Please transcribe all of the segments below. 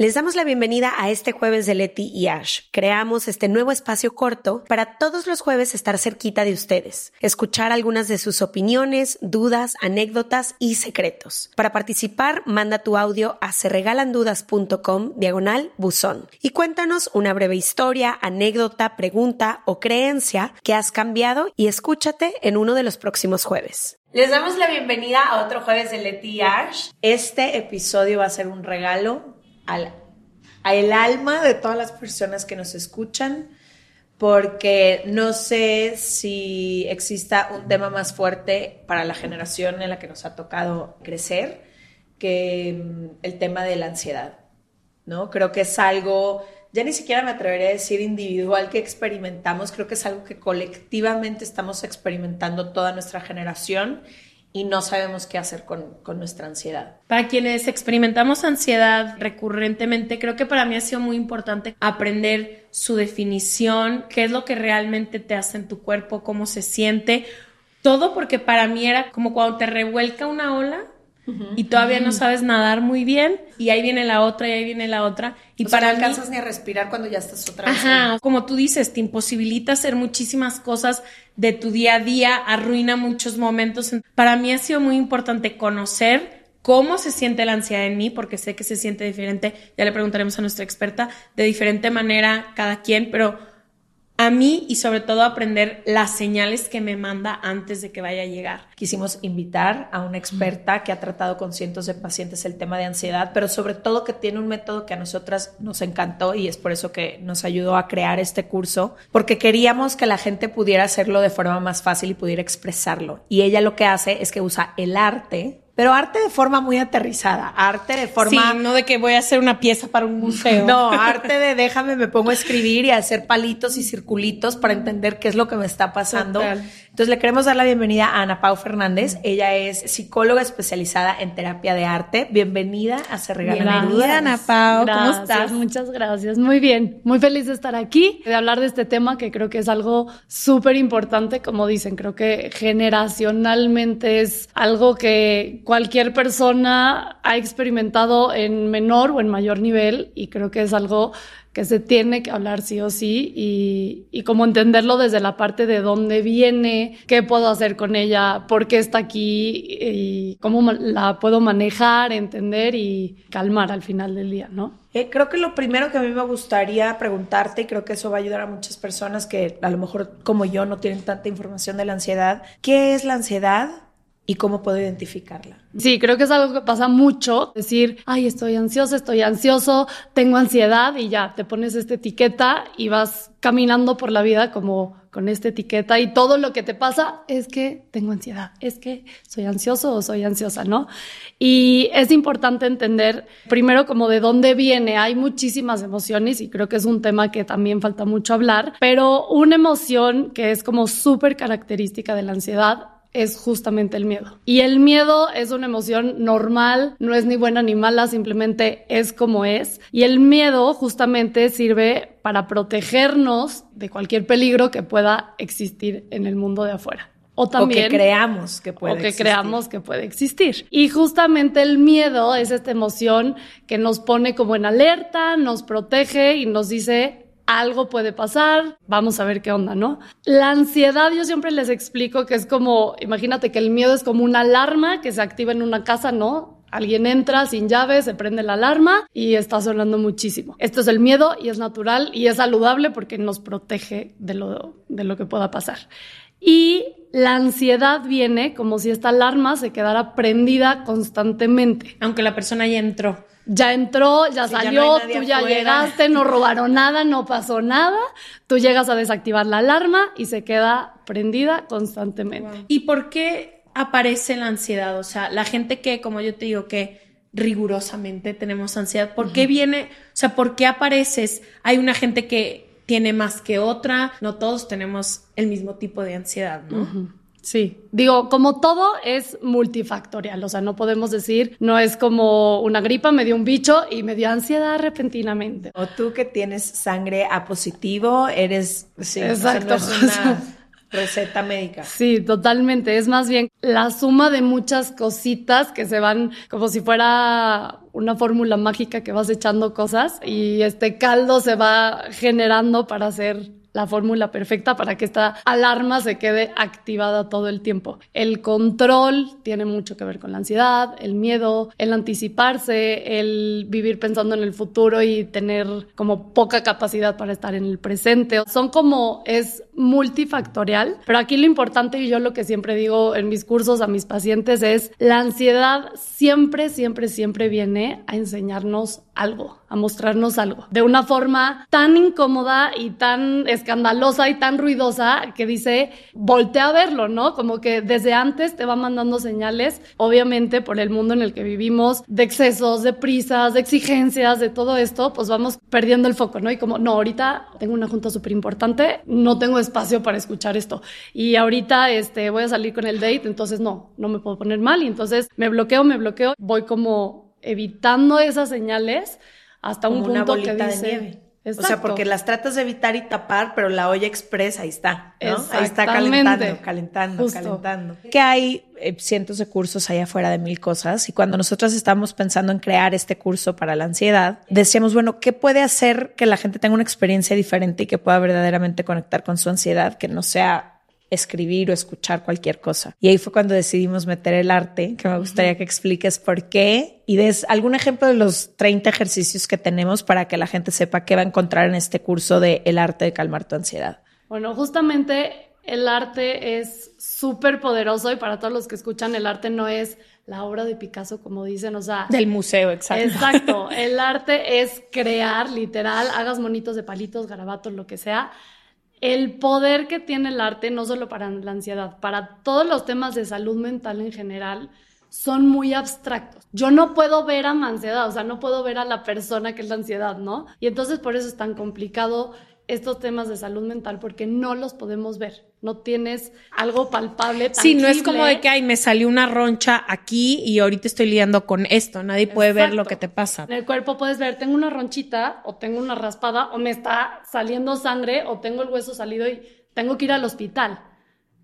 Les damos la bienvenida a este jueves de Leti y Ash. Creamos este nuevo espacio corto para todos los jueves estar cerquita de ustedes, escuchar algunas de sus opiniones, dudas, anécdotas y secretos. Para participar, manda tu audio a serregalandudas.com diagonal buzón y cuéntanos una breve historia, anécdota, pregunta o creencia que has cambiado y escúchate en uno de los próximos jueves. Les damos la bienvenida a otro jueves de Leti y Ash. Este episodio va a ser un regalo al, al alma de todas las personas que nos escuchan, porque no sé si exista un tema más fuerte para la generación en la que nos ha tocado crecer que mm, el tema de la ansiedad, ¿no? Creo que es algo, ya ni siquiera me atrevería a decir individual que experimentamos, creo que es algo que colectivamente estamos experimentando toda nuestra generación y no sabemos qué hacer con, con, nuestra ansiedad. Para quienes experimentamos ansiedad recurrentemente, creo que para mí ha sido muy importante aprender su definición, qué es lo que realmente te hace en tu cuerpo, cómo se siente, todo porque para mí era como cuando te revuelca una ola y todavía no sabes nadar muy bien y ahí viene la otra y ahí viene la otra y para no alcanzas ni a respirar cuando ya estás otra vez. Ajá, como tú dices, te imposibilita hacer muchísimas cosas de tu día a día, arruina muchos momentos. Para mí ha sido muy importante conocer cómo se siente la ansiedad en mí, porque sé que se siente diferente, ya le preguntaremos a nuestra experta, de diferente manera cada quien, pero a mí y sobre todo aprender las señales que me manda antes de que vaya a llegar. Quisimos invitar a una experta que ha tratado con cientos de pacientes el tema de ansiedad, pero sobre todo que tiene un método que a nosotras nos encantó y es por eso que nos ayudó a crear este curso, porque queríamos que la gente pudiera hacerlo de forma más fácil y pudiera expresarlo. Y ella lo que hace es que usa el arte pero arte de forma muy aterrizada, arte de forma... Sí, no de que voy a hacer una pieza para un museo. No, arte de déjame, me pongo a escribir y a hacer palitos y circulitos para entender qué es lo que me está pasando. Entonces le queremos dar la bienvenida a Ana Pau Fernández. Ella es psicóloga especializada en terapia de arte. Bienvenida a Se Regalan Bienvenida, Ana Pau. ¿Cómo estás? Muchas gracias. Muy bien. Muy feliz de estar aquí, de hablar de este tema que creo que es algo súper importante. Como dicen, creo que generacionalmente es algo que cualquier persona ha experimentado en menor o en mayor nivel y creo que es algo que se tiene que hablar sí o sí y, y como entenderlo desde la parte de dónde viene, qué puedo hacer con ella, por qué está aquí y cómo la puedo manejar, entender y calmar al final del día, ¿no? Eh, creo que lo primero que a mí me gustaría preguntarte, y creo que eso va a ayudar a muchas personas que a lo mejor como yo no tienen tanta información de la ansiedad, ¿qué es la ansiedad? Y cómo puedo identificarla. Sí, creo que es algo que pasa mucho, decir, ay, estoy ansiosa, estoy ansioso, tengo ansiedad y ya, te pones esta etiqueta y vas caminando por la vida como con esta etiqueta y todo lo que te pasa es que tengo ansiedad, es que soy ansioso o soy ansiosa, ¿no? Y es importante entender primero como de dónde viene, hay muchísimas emociones y creo que es un tema que también falta mucho hablar, pero una emoción que es como súper característica de la ansiedad es justamente el miedo. Y el miedo es una emoción normal, no es ni buena ni mala, simplemente es como es. Y el miedo justamente sirve para protegernos de cualquier peligro que pueda existir en el mundo de afuera. O también. O que creamos que puede O que creamos que puede existir. Y justamente el miedo es esta emoción que nos pone como en alerta, nos protege y nos dice algo puede pasar, vamos a ver qué onda, ¿no? La ansiedad yo siempre les explico que es como, imagínate que el miedo es como una alarma que se activa en una casa, ¿no? Alguien entra sin llave, se prende la alarma y está sonando muchísimo. Esto es el miedo y es natural y es saludable porque nos protege de lo, de lo que pueda pasar. Y la ansiedad viene como si esta alarma se quedara prendida constantemente. Aunque la persona ya entró ya entró, ya salió, tú ya llegaste, no robaron nada, no pasó nada, tú llegas a desactivar la alarma y se queda prendida constantemente. ¿Y por qué aparece la ansiedad? O sea, la gente que, como yo te digo, que rigurosamente tenemos ansiedad. ¿Por qué viene? O sea, ¿por qué apareces? Hay una gente que tiene más que otra, no todos tenemos el mismo tipo de ansiedad, ¿no? Sí, digo, como todo es multifactorial, o sea, no podemos decir, no es como una gripa, me dio un bicho y me dio ansiedad repentinamente. O tú que tienes sangre A positivo, eres, sí, exacto. una receta médica. Sí, totalmente, es más bien la suma de muchas cositas que se van como si fuera una fórmula mágica que vas echando cosas y este caldo se va generando para hacer la fórmula perfecta para que esta alarma se quede activada todo el tiempo. El control tiene mucho que ver con la ansiedad, el miedo, el anticiparse, el vivir pensando en el futuro y tener como poca capacidad para estar en el presente. Son como es multifactorial, pero aquí lo importante y yo lo que siempre digo en mis cursos a mis pacientes es la ansiedad siempre, siempre, siempre viene a enseñarnos algo, a mostrarnos algo, de una forma tan incómoda y tan escandalosa y tan ruidosa que dice, voltea a verlo, ¿no? Como que desde antes te va mandando señales, obviamente por el mundo en el que vivimos, de excesos, de prisas, de exigencias, de todo esto, pues vamos perdiendo el foco, ¿no? Y como, no, ahorita tengo una junta súper importante, no tengo espacio para escuchar esto. Y ahorita este, voy a salir con el date, entonces no, no me puedo poner mal y entonces me bloqueo, me bloqueo, voy como evitando esas señales hasta un punto que dice, de nieve. O sea, porque las tratas de evitar y tapar, pero la olla express ahí está, ¿no? Ahí está calentando, calentando, calentando. Que hay eh, cientos de cursos allá afuera de mil cosas y cuando nosotros estábamos pensando en crear este curso para la ansiedad, decíamos, bueno, ¿qué puede hacer que la gente tenga una experiencia diferente y que pueda verdaderamente conectar con su ansiedad, que no sea escribir o escuchar cualquier cosa. Y ahí fue cuando decidimos meter el arte, que me gustaría que expliques por qué y des algún ejemplo de los 30 ejercicios que tenemos para que la gente sepa qué va a encontrar en este curso de El arte de calmar tu ansiedad. Bueno, justamente el arte es súper poderoso y para todos los que escuchan, el arte no es la obra de Picasso, como dicen, o sea... Del museo, exacto. Exacto. El arte es crear, literal, hagas monitos de palitos, garabatos, lo que sea, el poder que tiene el arte, no solo para la ansiedad, para todos los temas de salud mental en general, son muy abstractos. Yo no puedo ver a mi ansiedad, o sea, no puedo ver a la persona que es la ansiedad, ¿no? Y entonces por eso es tan complicado estos temas de salud mental porque no los podemos ver. No tienes algo palpable. Sí, no es como de que, ay, me salió una roncha aquí y ahorita estoy lidiando con esto. Nadie puede ver lo que te pasa. En el cuerpo puedes ver, tengo una ronchita o tengo una raspada o me está saliendo sangre o tengo el hueso salido y tengo que ir al hospital.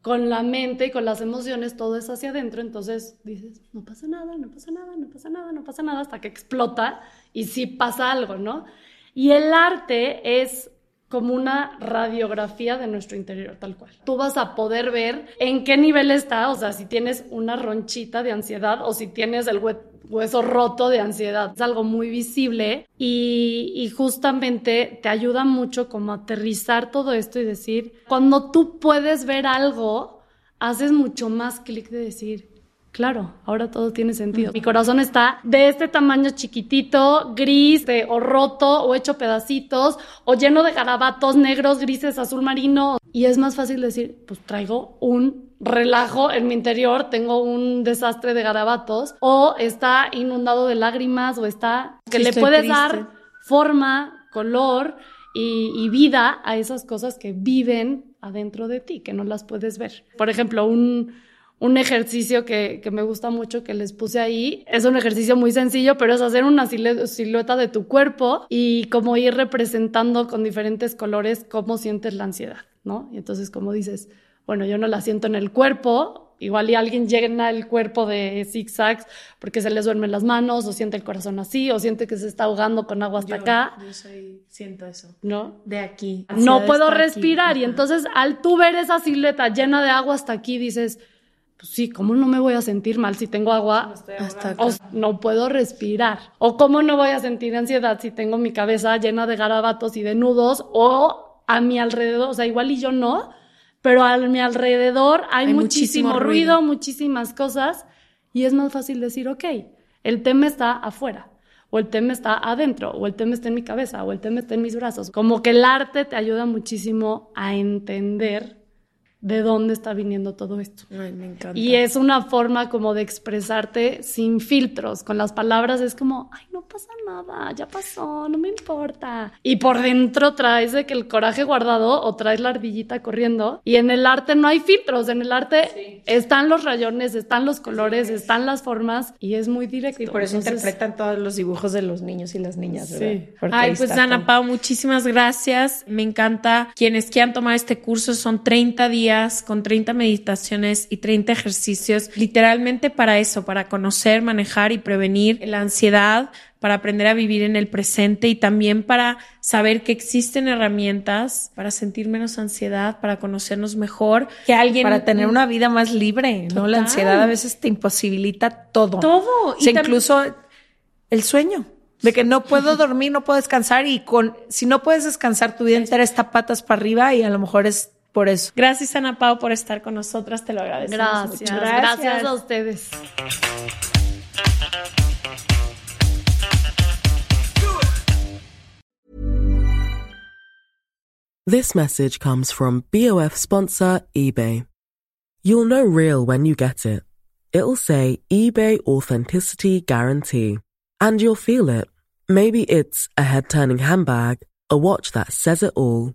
Con la mente y con las emociones todo es hacia adentro, entonces dices, no pasa nada, no pasa nada, no pasa nada, no pasa nada, hasta que explota y sí pasa algo, ¿no? Y el arte es como una radiografía de nuestro interior, tal cual. Tú vas a poder ver en qué nivel está, o sea, si tienes una ronchita de ansiedad o si tienes el hueso roto de ansiedad. Es algo muy visible y, justamente te ayuda mucho como aterrizar todo esto y decir, cuando tú puedes ver algo, haces mucho más clic de decir, Claro, ahora todo tiene sentido. Mi corazón está de este tamaño chiquitito, gris, o roto, o hecho pedacitos, o lleno de garabatos negros, grises, azul marino. Y es más fácil decir, pues traigo un relajo en mi interior, tengo un desastre de garabatos, o está inundado de lágrimas, o está que le puedes dar forma, color y, y vida a esas cosas que viven adentro de ti, que no las puedes ver. Por ejemplo, un un ejercicio que, me gusta mucho que les puse ahí. Es un ejercicio muy sencillo, pero es hacer una silueta de tu cuerpo y como ir representando con diferentes colores cómo sientes la ansiedad, ¿no? Y entonces como dices, bueno, yo no la siento en el cuerpo, igual y alguien llena el cuerpo de zigzags porque se les duermen las manos o siente el corazón así o siente que se está ahogando con agua hasta acá. Yo soy, siento eso. ¿No? De aquí. No puedo respirar y entonces al tú ver esa silueta llena de agua hasta aquí dices, pues sí, ¿cómo no me voy a sentir mal si tengo agua? o no puedo respirar. O cómo no voy a sentir ansiedad si tengo mi cabeza llena de garabatos y de nudos o a mi alrededor, o sea, igual y yo no, pero a mi alrededor hay, muchísimo, ruido, muchísimas cosas y es más fácil decir, ok, el tema está afuera. O el tema está adentro, o el tema está en mi cabeza, o el tema está en mis brazos. Como que el arte te ayuda muchísimo a entender de dónde está viniendo todo esto. Ay, me encanta. Y es una forma como de expresarte sin filtros. Con las palabras es como, ay, no pasa nada, ya pasó, no me importa. Y por dentro traes de que el coraje guardado o traes la ardillita corriendo. Y en el arte no hay filtros. En el arte están los rayones, están los colores, están las formas y es muy directo. Y por eso interpretan todos los dibujos de los niños y las niñas, ¿verdad? Sí. Porque Ay, pues Ana. Pau, muchísimas gracias. Me encanta. Quienes quieran tomar este curso son 30 días con 30 meditaciones y 30 ejercicios, literalmente para eso, para conocer, manejar y prevenir la ansiedad, para aprender a vivir en el presente y también para saber que existen herramientas para sentir menos ansiedad, para conocernos mejor. Que alguien Para tener una vida más libre, ¿no? La ansiedad a veces te imposibilita todo. todo O sea, incluso el sueño. De que no puedo dormir, no puedo descansar y con si no puedes descansar tu vida entera está patas para arriba y a lo mejor es por eso. Gracias Ana Pau por estar con nosotras, te lo agradecemos Gracias, mucho. gracias a ustedes. This message comes from BOF sponsor eBay. You'll know real when you get it. It'll say eBay Authenticity Guarantee. And you'll feel it. Maybe it's a head turning handbag, a watch that says it all,